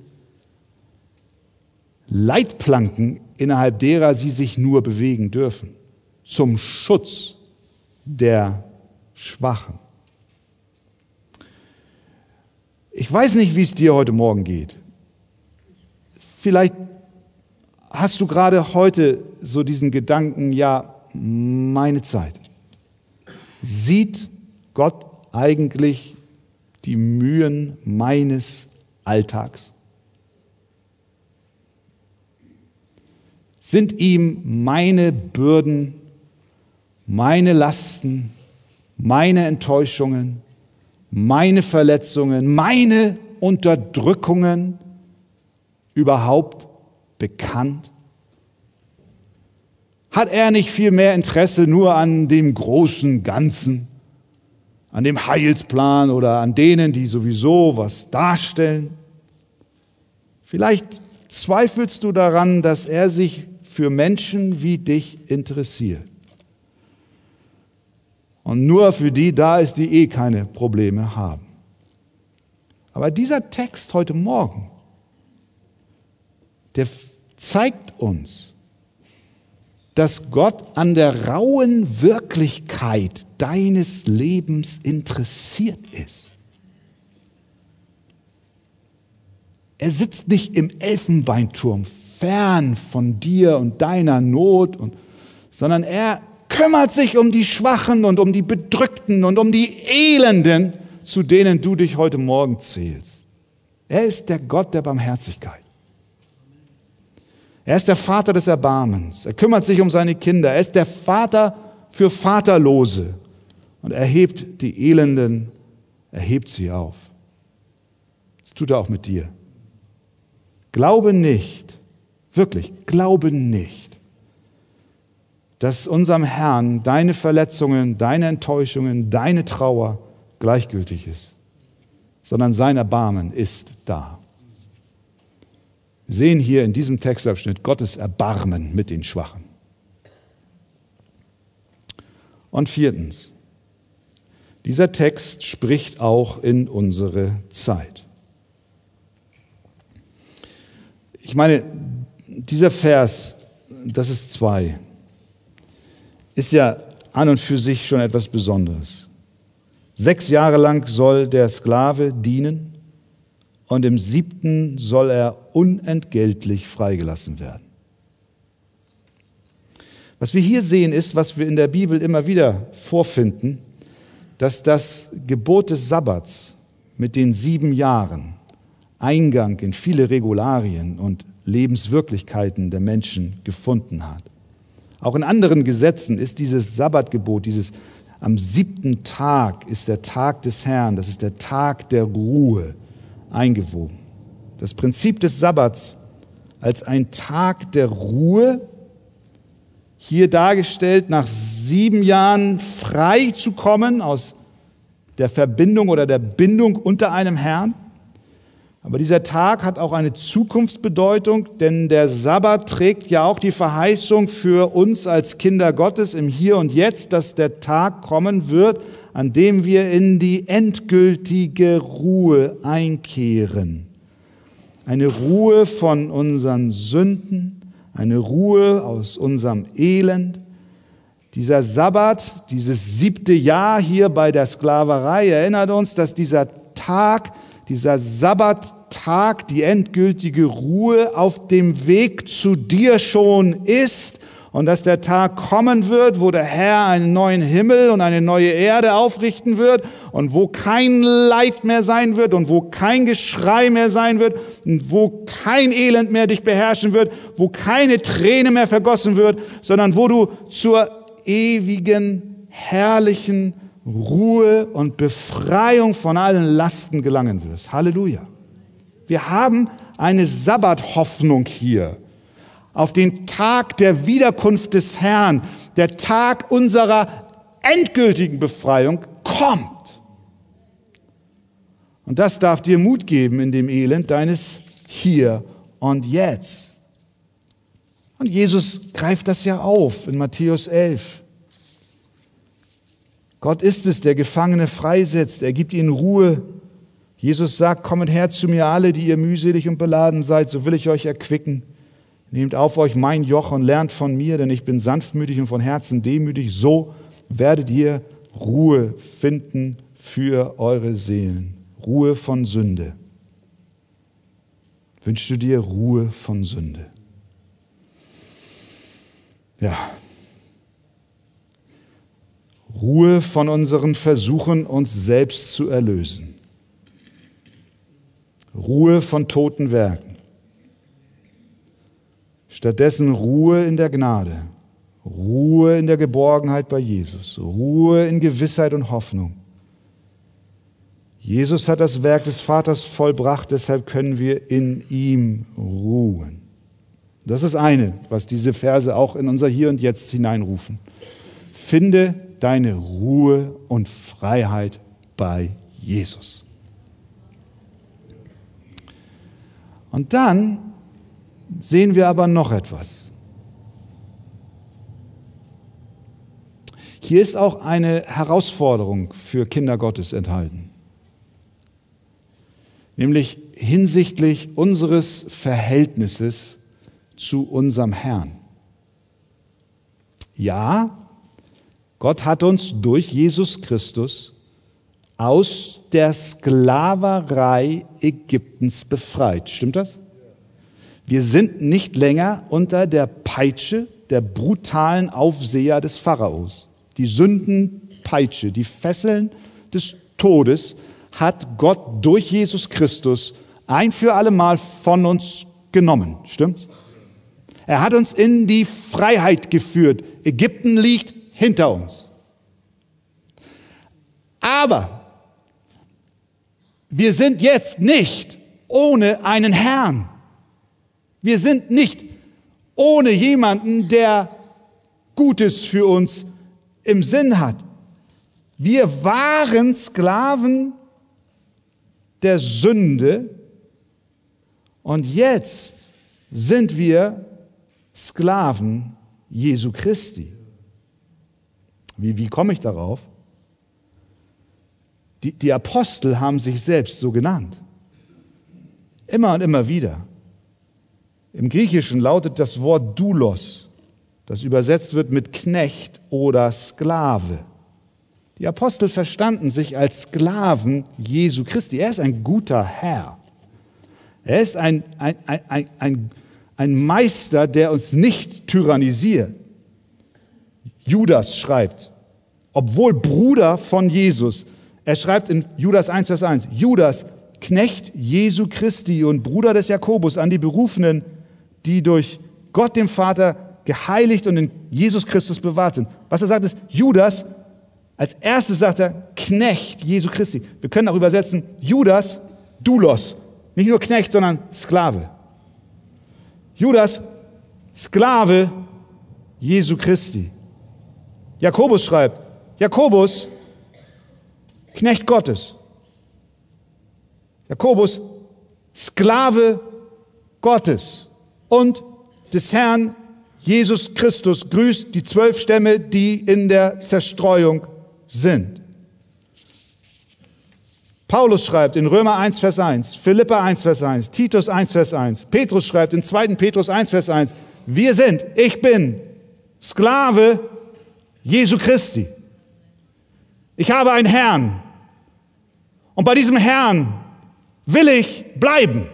Leitplanken, innerhalb derer sie sich nur bewegen dürfen, zum Schutz der Schwachen. Ich weiß nicht, wie es dir heute Morgen geht. Vielleicht hast du gerade heute so diesen Gedanken, ja, meine Zeit. Sieht Gott eigentlich die Mühen meines Alltags? Sind ihm meine Bürden, meine Lasten, meine Enttäuschungen, meine Verletzungen, meine Unterdrückungen überhaupt bekannt? Hat er nicht viel mehr Interesse nur an dem großen Ganzen, an dem Heilsplan oder an denen, die sowieso was darstellen? Vielleicht zweifelst du daran, dass er sich für Menschen wie dich interessiert. Und nur für die da ist, die eh keine Probleme haben. Aber dieser Text heute Morgen, der zeigt uns, dass Gott an der rauen Wirklichkeit deines Lebens interessiert ist. Er sitzt nicht im Elfenbeinturm fern von dir und deiner Not, und, sondern er kümmert sich um die Schwachen und um die Bedrückten und um die Elenden, zu denen du dich heute Morgen zählst. Er ist der Gott der Barmherzigkeit. Er ist der Vater des Erbarmens. Er kümmert sich um seine Kinder. Er ist der Vater für Vaterlose. Und er hebt die Elenden, er hebt sie auf. Das tut er auch mit dir. Glaube nicht, wirklich, glaube nicht, dass unserem Herrn deine Verletzungen, deine Enttäuschungen, deine Trauer gleichgültig ist, sondern sein Erbarmen ist da. Wir sehen hier in diesem Textabschnitt Gottes Erbarmen mit den Schwachen. Und viertens, dieser Text spricht auch in unsere Zeit. Ich meine, dieser Vers, das ist zwei, ist ja an und für sich schon etwas Besonderes. Sechs Jahre lang soll der Sklave dienen und im siebten soll er unentgeltlich freigelassen werden. Was wir hier sehen ist, was wir in der Bibel immer wieder vorfinden, dass das Gebot des Sabbats mit den sieben Jahren Eingang in viele Regularien und Lebenswirklichkeiten der Menschen gefunden hat. Auch in anderen Gesetzen ist dieses Sabbatgebot, dieses am siebten Tag ist der Tag des Herrn, das ist der Tag der Ruhe, eingewoben. Das Prinzip des Sabbats als ein Tag der Ruhe, hier dargestellt, nach sieben Jahren frei zu kommen aus der Verbindung oder der Bindung unter einem Herrn. Aber dieser Tag hat auch eine Zukunftsbedeutung, denn der Sabbat trägt ja auch die Verheißung für uns als Kinder Gottes im Hier und Jetzt, dass der Tag kommen wird, an dem wir in die endgültige Ruhe einkehren. Eine Ruhe von unseren Sünden, eine Ruhe aus unserem Elend. Dieser Sabbat, dieses siebte Jahr hier bei der Sklaverei erinnert uns, dass dieser Tag, dieser Sabbat Sabbattag die endgültige Ruhe auf dem Weg zu dir schon ist und dass der Tag kommen wird, wo der Herr einen neuen Himmel und eine neue Erde aufrichten wird und wo kein Leid mehr sein wird und wo kein Geschrei mehr sein wird und wo kein Elend mehr dich beherrschen wird, wo keine Träne mehr vergossen wird, sondern wo du zur ewigen, herrlichen Ruhe und Befreiung von allen Lasten gelangen wirst. Halleluja. Wir haben eine Sabbathoffnung hier auf den Tag der Wiederkunft des Herrn, der Tag unserer endgültigen Befreiung kommt. Und das darf dir Mut geben in dem Elend deines Hier und Jetzt. Und Jesus greift das ja auf in Matthäus 11. Gott ist es, der Gefangene freisetzt. Er gibt ihnen Ruhe. Jesus sagt, kommet her zu mir alle, die ihr mühselig und beladen seid, so will ich euch erquicken. Nehmt auf euch mein Joch und lernt von mir, denn ich bin sanftmütig und von Herzen demütig. So werdet ihr Ruhe finden für eure Seelen. Ruhe von Sünde. Wünschst du dir Ruhe von Sünde? Ja. Ruhe von unseren Versuchen, uns selbst zu erlösen. Ruhe von toten Werken. Stattdessen Ruhe in der Gnade, Ruhe in der Geborgenheit bei Jesus, Ruhe in Gewissheit und Hoffnung. Jesus hat das Werk des Vaters vollbracht, deshalb können wir in ihm ruhen. Das ist eine, was diese Verse auch in unser Hier und Jetzt hineinrufen. Finde deine Ruhe und Freiheit bei Jesus. Und dann sehen wir aber noch etwas. Hier ist auch eine Herausforderung für Kinder Gottes enthalten, nämlich hinsichtlich unseres Verhältnisses zu unserem Herrn. Ja, Gott hat uns durch Jesus Christus aus der Sklaverei Ägyptens befreit. Stimmt das? Wir sind nicht länger unter der Peitsche der brutalen Aufseher des Pharaos. Die Sündenpeitsche, die Fesseln des Todes hat Gott durch Jesus Christus ein für allemal von uns genommen. Stimmt's? Er hat uns in die Freiheit geführt. Ägypten liegt hinter uns. Aber wir sind jetzt nicht ohne einen Herrn. Wir sind nicht ohne jemanden, der Gutes für uns im Sinn hat. Wir waren Sklaven der Sünde und jetzt sind wir Sklaven Jesu Christi. Wie, wie komme ich darauf? Die, die Apostel haben sich selbst so genannt. Immer und immer wieder. Im Griechischen lautet das Wort Doulos, das übersetzt wird mit Knecht oder Sklave. Die Apostel verstanden sich als Sklaven Jesu Christi. Er ist ein guter Herr. Er ist ein, ein, ein, ein, ein Meister, der uns nicht tyrannisiert. Judas schreibt, obwohl Bruder von Jesus, er schreibt in Judas 1, Vers 1, Judas, Knecht Jesu Christi und Bruder des Jakobus an die Berufenen, die durch Gott dem Vater geheiligt und in Jesus Christus bewahrt sind. Was er sagt ist, Judas, als erstes sagt er, Knecht Jesu Christi. Wir können auch übersetzen, Judas, Doulos. Nicht nur Knecht, sondern Sklave. Judas, Sklave Jesu Christi. Jakobus schreibt, Jakobus, Knecht Gottes. Jakobus, Sklave Gottes und des Herrn Jesus Christus grüßt die zwölf Stämme, die in der Zerstreuung sind. Paulus schreibt in Römer 1, Vers 1, Philippa 1, Vers 1, Titus 1, Vers 1, Petrus schreibt in 2. Petrus 1, Vers 1, wir sind, ich bin Sklave Jesu Christi. Ich habe einen Herrn. Und bei diesem Herrn will ich bleiben.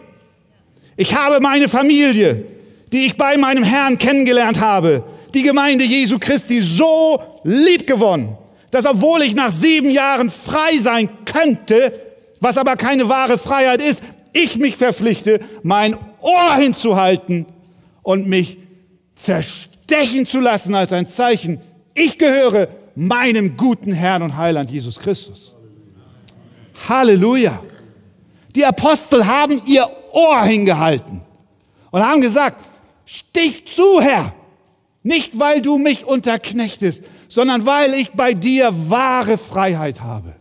Ich habe meine Familie, die ich bei meinem Herrn kennengelernt habe, die Gemeinde Jesu Christi so lieb gewonnen, dass obwohl ich nach sieben Jahren frei sein könnte, was aber keine wahre Freiheit ist, ich mich verpflichte, mein Ohr hinzuhalten und mich zerstechen zu lassen als ein Zeichen, ich gehöre meinem guten Herrn und Heiland Jesus Christus. Halleluja. Die Apostel haben ihr Ohr hingehalten und haben gesagt, stich zu, Herr. Nicht, weil du mich unterknechtest, sondern weil ich bei dir wahre Freiheit habe.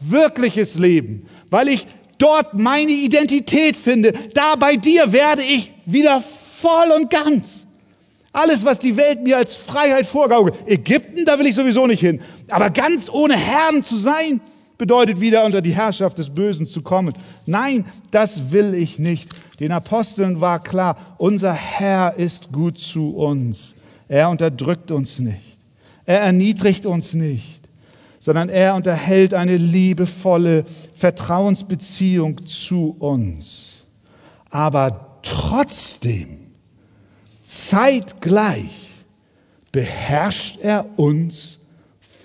Wirkliches Leben. Weil ich dort meine Identität finde. Da bei dir werde ich wieder voll und ganz. Alles, was die Welt mir als Freiheit vorgaukelt. Ägypten, da will ich sowieso nicht hin. Aber ganz ohne Herrn zu sein, bedeutet wieder unter die Herrschaft des Bösen zu kommen. Nein, das will ich nicht. Den Aposteln war klar, unser Herr ist gut zu uns. Er unterdrückt uns nicht. Er erniedrigt uns nicht, sondern er unterhält eine liebevolle Vertrauensbeziehung zu uns. Aber trotzdem, zeitgleich, beherrscht er uns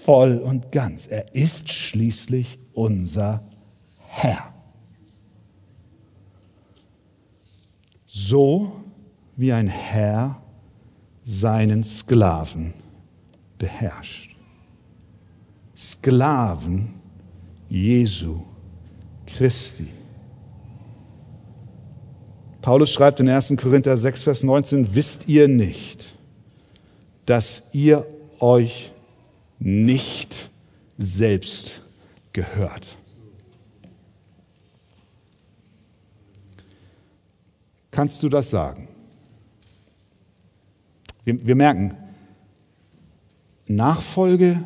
voll und ganz. Er ist schließlich unser Herr. So wie ein Herr seinen Sklaven beherrscht. Sklaven Jesu Christi. Paulus schreibt in 1. Korinther 6, Vers 19, wisst ihr nicht, dass ihr euch nicht selbst gehört. Kannst du das sagen? Wir, wir merken, Nachfolge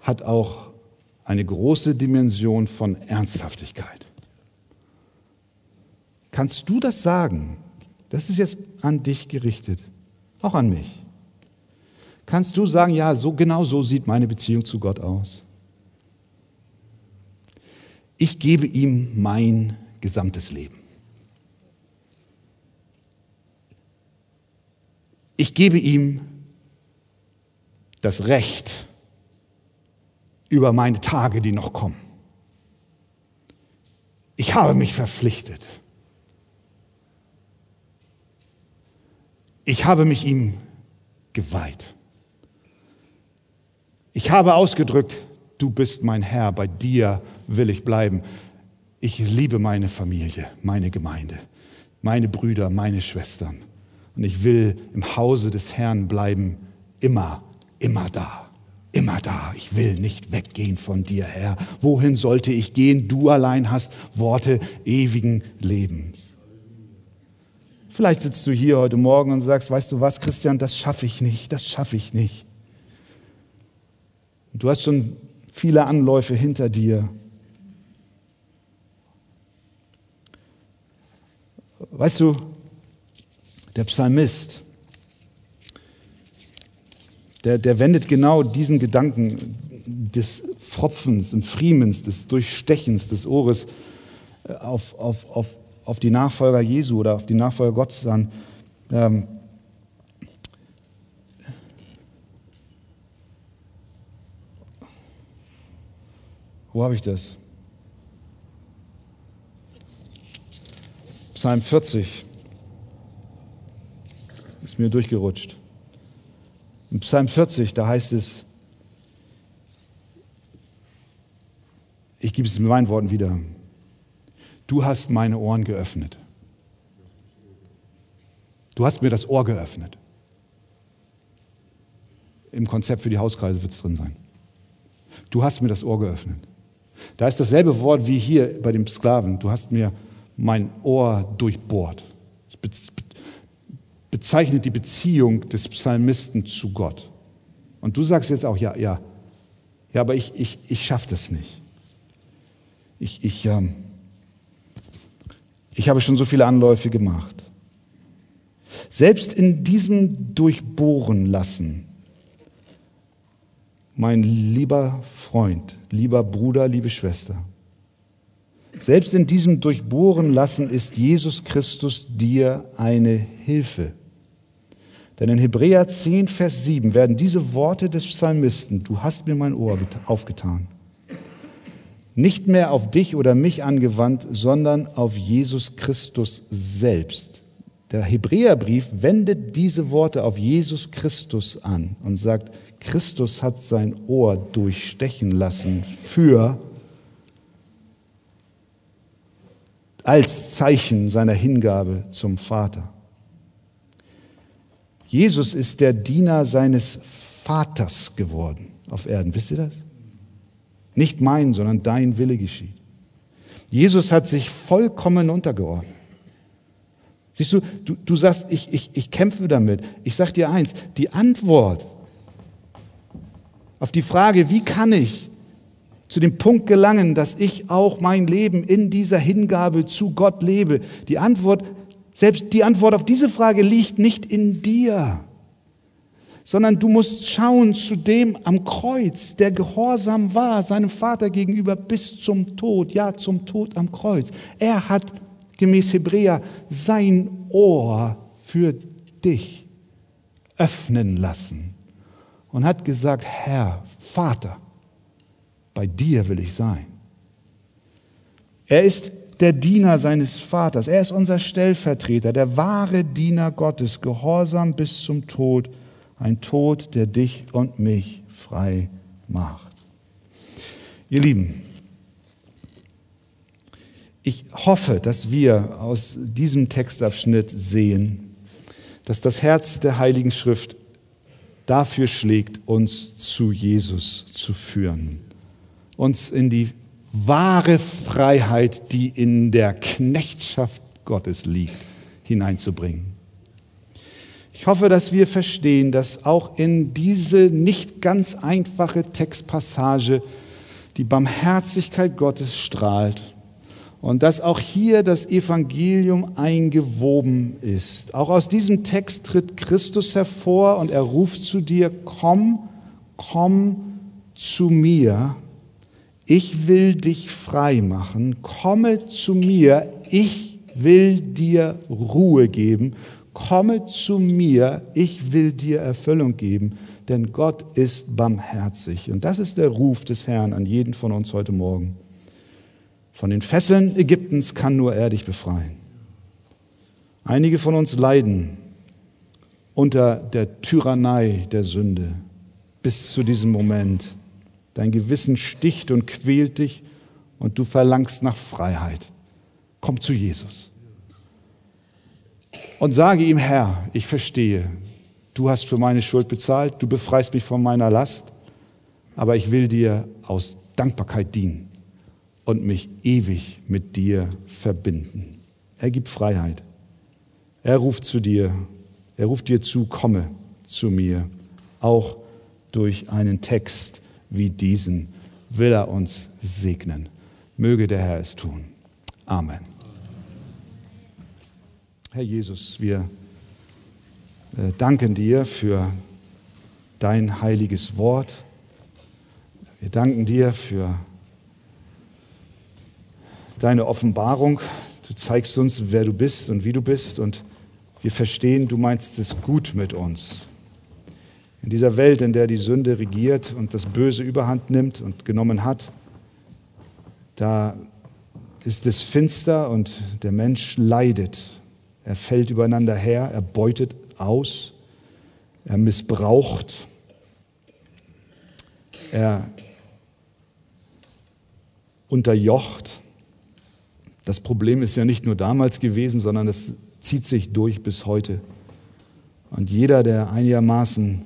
hat auch eine große Dimension von Ernsthaftigkeit. Kannst du das sagen? Das ist jetzt an dich gerichtet, auch an mich. Kannst du sagen, ja, so genau so sieht meine Beziehung zu Gott aus? Ich gebe ihm mein gesamtes Leben. Ich gebe ihm das Recht über meine Tage, die noch kommen. Ich habe mich verpflichtet. Ich habe mich ihm geweiht. Ich habe ausgedrückt, du bist mein Herr, bei dir will ich bleiben. Ich liebe meine Familie, meine Gemeinde, meine Brüder, meine Schwestern. Und ich will im Hause des Herrn bleiben, immer, immer da, immer da. Ich will nicht weggehen von dir, Herr. Wohin sollte ich gehen? Du allein hast Worte ewigen Lebens. Vielleicht sitzt du hier heute Morgen und sagst, weißt du was, Christian, das schaffe ich nicht, das schaffe ich nicht. Du hast schon viele Anläufe hinter dir. Weißt du, der Psalmist, der, der wendet genau diesen Gedanken des Pfropfens, des Friemens, des Durchstechens des Ohres äh, auf, auf, auf, auf die Nachfolger Jesu oder auf die Nachfolger Gottes an. Ähm, wo habe ich das? Psalm 40 ist mir durchgerutscht. Im Psalm 40, da heißt es, ich gebe es mit meinen Worten wieder, du hast meine Ohren geöffnet. Du hast mir das Ohr geöffnet. Im Konzept für die Hauskreise wird es drin sein. Du hast mir das Ohr geöffnet. Da ist dasselbe Wort wie hier bei dem Sklaven. Du hast mir mein Ohr durchbohrt. Das bezeichnet die Beziehung des Psalmisten zu Gott. Und du sagst jetzt auch, ja, ja, ja, aber ich, ich, ich schaffe das nicht. Ich, ich, ähm, ich habe schon so viele Anläufe gemacht. Selbst in diesem Durchbohren lassen, mein lieber Freund, lieber Bruder, liebe Schwester, Selbst in diesem Durchbohren lassen ist Jesus Christus dir eine Hilfe. Denn in Hebräer 10, Vers 7 werden diese Worte des Psalmisten, du hast mir mein Ohr aufgetan, nicht mehr auf dich oder mich angewandt, sondern auf Jesus Christus selbst. Der Hebräerbrief wendet diese Worte auf Jesus Christus an und sagt, Christus hat sein Ohr durchstechen lassen für als Zeichen seiner Hingabe zum Vater. Jesus ist der Diener seines Vaters geworden auf Erden. Wisst ihr das? Nicht mein, sondern dein Wille geschieht. Jesus hat sich vollkommen untergeordnet. Siehst du, du, du sagst, ich, ich, ich kämpfe damit. Ich sag dir eins, die Antwort auf die Frage, wie kann ich zu dem Punkt gelangen, dass ich auch mein Leben in dieser Hingabe zu Gott lebe? Die Antwort, selbst die Antwort auf diese Frage liegt nicht in dir, sondern du musst schauen zu dem am Kreuz, der gehorsam war seinem Vater gegenüber bis zum Tod, ja zum Tod am Kreuz. Er hat gemäß Hebräer sein Ohr für dich öffnen lassen und hat gesagt, Herr, Vater, bei dir will ich sein. Er ist der Diener seines Vaters, er ist unser Stellvertreter, der wahre Diener Gottes, gehorsam bis zum Tod, ein Tod, der dich und mich frei macht. Ihr Lieben, ich hoffe, dass wir aus diesem Textabschnitt sehen, dass das Herz der Heiligen Schrift dafür schlägt, uns zu Jesus zu führen, uns in die wahre Freiheit, die in der Knechtschaft Gottes liegt, hineinzubringen. Ich hoffe, dass wir verstehen, dass auch in diese nicht ganz einfache Textpassage die Barmherzigkeit Gottes strahlt und dass auch hier das Evangelium eingewoben ist. Auch aus diesem Text tritt Christus hervor und er ruft zu dir, komm, komm zu mir, ich will dich frei machen, komme zu mir, ich will dir Ruhe geben, komme zu mir, ich will dir Erfüllung geben, denn Gott ist barmherzig. Und das ist der Ruf des Herrn an jeden von uns heute Morgen. Von den Fesseln Ägyptens kann nur er dich befreien. Einige von uns leiden unter der Tyrannei der Sünde bis zu diesem Moment. Dein Gewissen sticht und quält dich und du verlangst nach Freiheit. Komm zu Jesus und sage ihm, Herr, ich verstehe, du hast für meine Schuld bezahlt, du befreist mich von meiner Last, aber ich will dir aus Dankbarkeit dienen und mich ewig mit dir verbinden. Er gibt Freiheit. Er ruft zu dir, er ruft dir zu, komme zu mir. Auch durch einen Text wie diesen will er uns segnen. Möge der Herr es tun. Amen. Herr Jesus, wir äh, danken dir für dein heiliges Wort. Wir danken dir für deine Offenbarung. Du zeigst uns, wer du bist und wie du bist und wir verstehen, du meinst es gut mit uns. In dieser Welt, in der die Sünde regiert und das Böse überhand nimmt und genommen hat, da ist es finster und der Mensch leidet. Er fällt übereinander her, er beutet aus, er missbraucht, er unterjocht. Das Problem ist ja nicht nur damals gewesen, sondern es zieht sich durch bis heute. Und jeder, der einigermaßen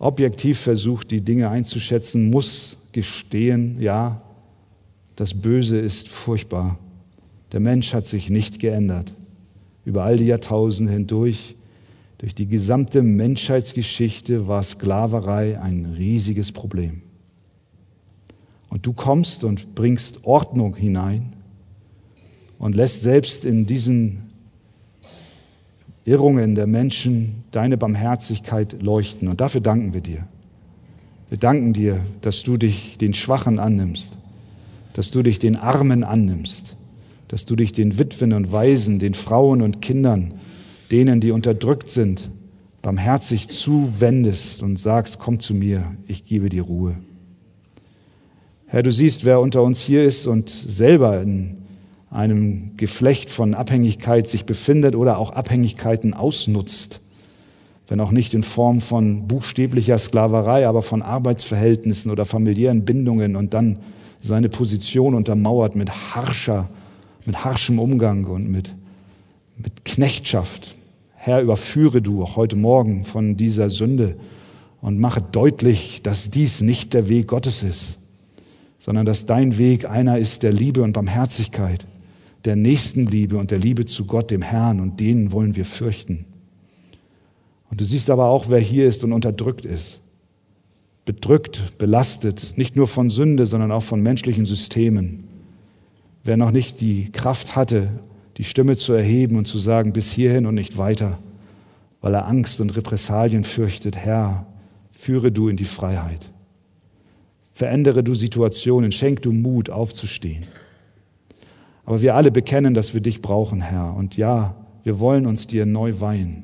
objektiv versucht, die Dinge einzuschätzen, muss gestehen, ja, das Böse ist furchtbar. Der Mensch hat sich nicht geändert. Über all die Jahrtausende hindurch, durch die gesamte Menschheitsgeschichte war Sklaverei ein riesiges Problem. Und du kommst und bringst Ordnung hinein und lässt selbst in diesen Irrungen der Menschen deine Barmherzigkeit leuchten. Und dafür danken wir dir. Wir danken dir, dass du dich den Schwachen annimmst, dass du dich den Armen annimmst, dass du dich den Witwen und Waisen, den Frauen und Kindern, denen, die unterdrückt sind, barmherzig zuwendest und sagst, komm zu mir, ich gebe dir Ruhe. Herr, du siehst, wer unter uns hier ist und selber in einem Geflecht von Abhängigkeit sich befindet oder auch Abhängigkeiten ausnutzt, wenn auch nicht in Form von buchstäblicher Sklaverei, aber von Arbeitsverhältnissen oder familiären Bindungen und dann seine Position untermauert mit harscher, mit harschem Umgang und mit, mit Knechtschaft. Herr, überführe du auch heute Morgen von dieser Sünde und mache deutlich, dass dies nicht der Weg Gottes ist, sondern dass dein Weg einer ist der Liebe und Barmherzigkeit, der Nächstenliebe und der Liebe zu Gott, dem Herrn, und denen wollen wir fürchten. Und du siehst aber auch, wer hier ist und unterdrückt ist. Bedrückt, belastet, nicht nur von Sünde, sondern auch von menschlichen Systemen. Wer noch nicht die Kraft hatte, die Stimme zu erheben und zu sagen, bis hierhin und nicht weiter, weil er Angst und Repressalien fürchtet, Herr, führe du in die Freiheit. Verändere du Situationen, schenk du Mut, aufzustehen. Aber wir alle bekennen, dass wir dich brauchen, Herr. Und ja, wir wollen uns dir neu weihen,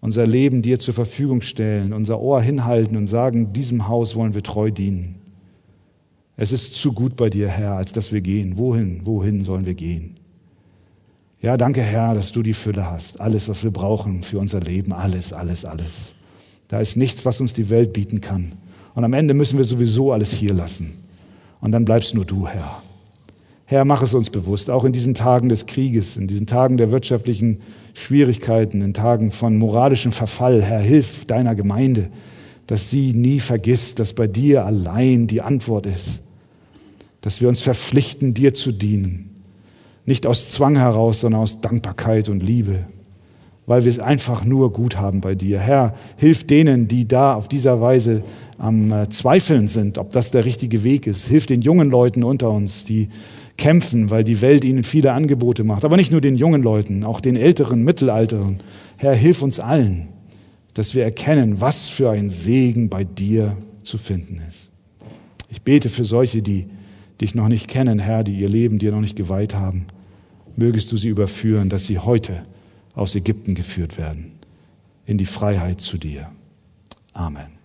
unser Leben dir zur Verfügung stellen, unser Ohr hinhalten und sagen, diesem Haus wollen wir treu dienen. Es ist zu gut bei dir, Herr, als dass wir gehen. Wohin, wohin sollen wir gehen? Ja, danke Herr, dass du die Fülle hast. Alles, was wir brauchen für unser Leben. Alles, alles, alles. Da ist nichts, was uns die Welt bieten kann. Und am Ende müssen wir sowieso alles hier lassen. Und dann bleibst nur du, Herr. Herr, mach es uns bewusst, auch in diesen Tagen des Krieges, in diesen Tagen der wirtschaftlichen Schwierigkeiten, in Tagen von moralischem Verfall. Herr, hilf deiner Gemeinde, dass sie nie vergisst, dass bei dir allein die Antwort ist. Dass wir uns verpflichten, dir zu dienen nicht aus Zwang heraus, sondern aus Dankbarkeit und Liebe, weil wir es einfach nur gut haben bei dir. Herr, hilf denen, die da auf dieser Weise am äh, Zweifeln sind, ob das der richtige Weg ist. Hilf den jungen Leuten unter uns, die kämpfen, weil die Welt ihnen viele Angebote macht. Aber nicht nur den jungen Leuten, auch den älteren, mittelalteren. Herr, hilf uns allen, dass wir erkennen, was für ein Segen bei dir zu finden ist. Ich bete für solche, die dich noch nicht kennen, Herr, die ihr Leben dir noch nicht geweiht haben mögest du sie überführen, dass sie heute aus Ägypten geführt werden, in die Freiheit zu dir. Amen.